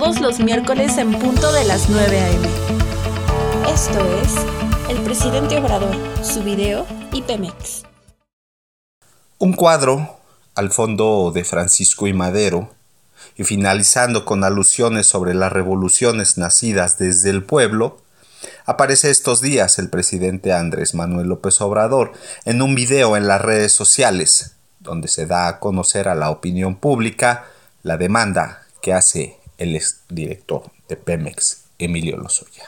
los miércoles en punto de las 9 a.m. Esto es El Presidente Obrador, su video y Pemex. Un cuadro al fondo de Francisco y Madero, y finalizando con alusiones sobre las revoluciones nacidas desde el pueblo, aparece estos días el presidente Andrés Manuel López Obrador en un video en las redes sociales, donde se da a conocer a la opinión pública la demanda que hace el exdirector de Pemex, Emilio Lozoya.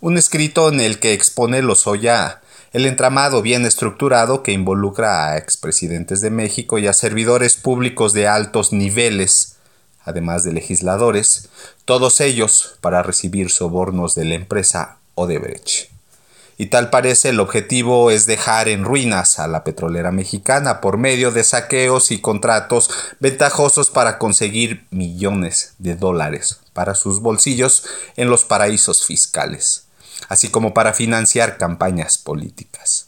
Un escrito en el que expone Lozoya el entramado bien estructurado que involucra a expresidentes de México y a servidores públicos de altos niveles, además de legisladores, todos ellos para recibir sobornos de la empresa Odebrecht. Y tal parece el objetivo es dejar en ruinas a la petrolera mexicana por medio de saqueos y contratos ventajosos para conseguir millones de dólares para sus bolsillos en los paraísos fiscales así como para financiar campañas políticas.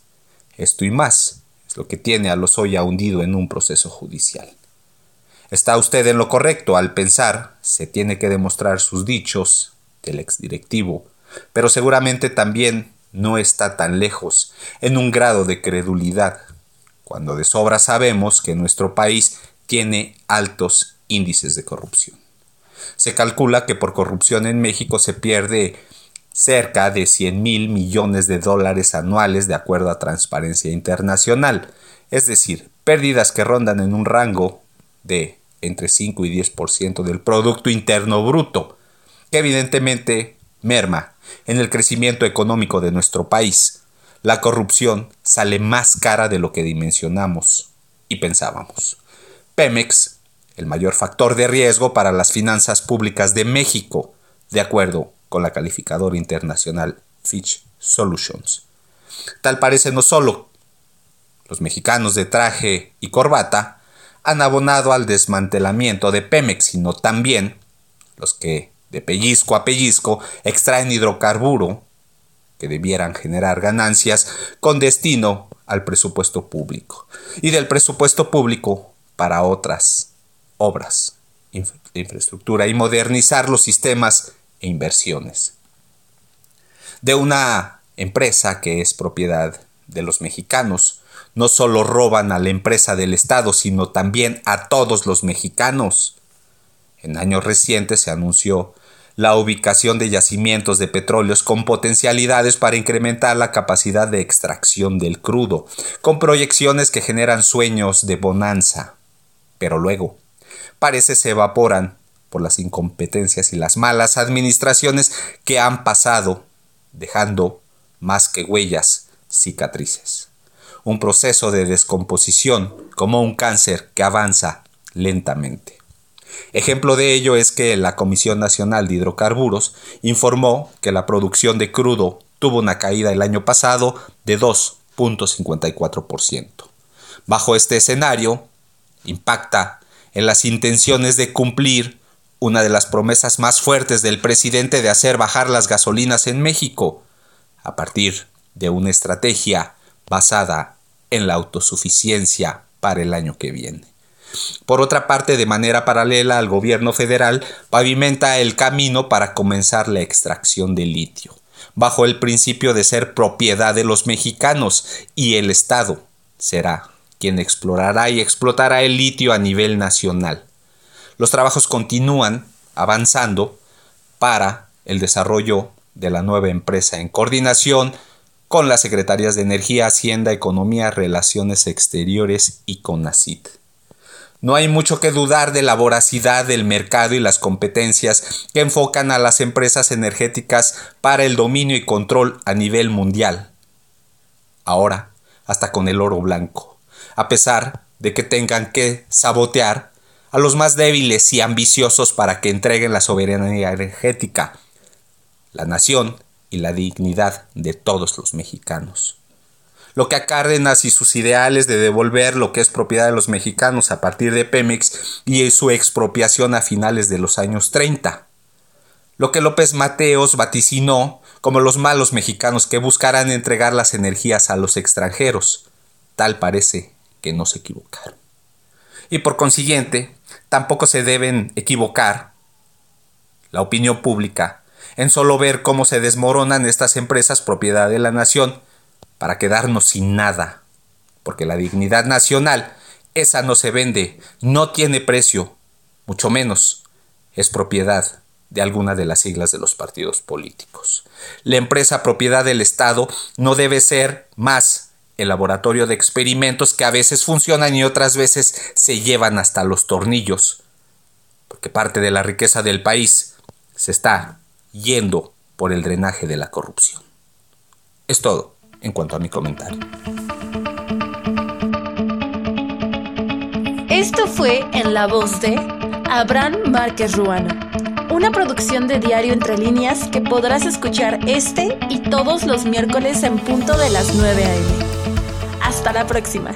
Esto y más es lo que tiene a Lozoya hundido en un proceso judicial. Está usted en lo correcto al pensar se tiene que demostrar sus dichos del exdirectivo, pero seguramente también no está tan lejos en un grado de credulidad, cuando de sobra sabemos que nuestro país tiene altos índices de corrupción. Se calcula que por corrupción en México se pierde cerca de 100 mil millones de dólares anuales de acuerdo a Transparencia Internacional, es decir, pérdidas que rondan en un rango de entre 5 y 10% del Producto Interno Bruto, que evidentemente merma en el crecimiento económico de nuestro país. La corrupción sale más cara de lo que dimensionamos y pensábamos. Pemex, el mayor factor de riesgo para las finanzas públicas de México, de acuerdo con la calificadora internacional Fitch Solutions. Tal parece no solo los mexicanos de traje y corbata han abonado al desmantelamiento de Pemex, sino también los que de pellizco a pellizco extraen hidrocarburo que debieran generar ganancias con destino al presupuesto público y del presupuesto público para otras obras de infraestructura y modernizar los sistemas e inversiones. De una empresa que es propiedad de los mexicanos, no solo roban a la empresa del Estado, sino también a todos los mexicanos. En años recientes se anunció la ubicación de yacimientos de petróleos con potencialidades para incrementar la capacidad de extracción del crudo, con proyecciones que generan sueños de bonanza. Pero luego, parece se evaporan por las incompetencias y las malas administraciones que han pasado, dejando más que huellas, cicatrices. Un proceso de descomposición como un cáncer que avanza lentamente. Ejemplo de ello es que la Comisión Nacional de Hidrocarburos informó que la producción de crudo tuvo una caída el año pasado de 2.54%. Bajo este escenario, impacta en las intenciones de cumplir una de las promesas más fuertes del presidente de hacer bajar las gasolinas en México, a partir de una estrategia basada en la autosuficiencia para el año que viene. Por otra parte, de manera paralela al gobierno federal, pavimenta el camino para comenzar la extracción de litio, bajo el principio de ser propiedad de los mexicanos y el Estado será quien explorará y explotará el litio a nivel nacional. Los trabajos continúan avanzando para el desarrollo de la nueva empresa en coordinación con las Secretarías de Energía, Hacienda, Economía, Relaciones Exteriores y CONACIT. No hay mucho que dudar de la voracidad del mercado y las competencias que enfocan a las empresas energéticas para el dominio y control a nivel mundial. Ahora, hasta con el oro blanco, a pesar de que tengan que sabotear a los más débiles y ambiciosos para que entreguen la soberanía energética, la nación y la dignidad de todos los mexicanos. Lo que a Cárdenas y sus ideales de devolver lo que es propiedad de los mexicanos a partir de Pemex y su expropiación a finales de los años 30. Lo que López Mateos vaticinó como los malos mexicanos que buscarán entregar las energías a los extranjeros. Tal parece que no se equivocaron. Y por consiguiente, tampoco se deben equivocar la opinión pública en solo ver cómo se desmoronan estas empresas propiedad de la nación para quedarnos sin nada. Porque la dignidad nacional, esa no se vende, no tiene precio, mucho menos es propiedad de alguna de las siglas de los partidos políticos. La empresa propiedad del Estado no debe ser más el laboratorio de experimentos que a veces funcionan y otras veces se llevan hasta los tornillos, porque parte de la riqueza del país se está yendo por el drenaje de la corrupción. Es todo en cuanto a mi comentario. Esto fue en la voz de Abraham Márquez Ruano, una producción de Diario Entre Líneas que podrás escuchar este y todos los miércoles en punto de las 9 a.m. Hasta la próxima.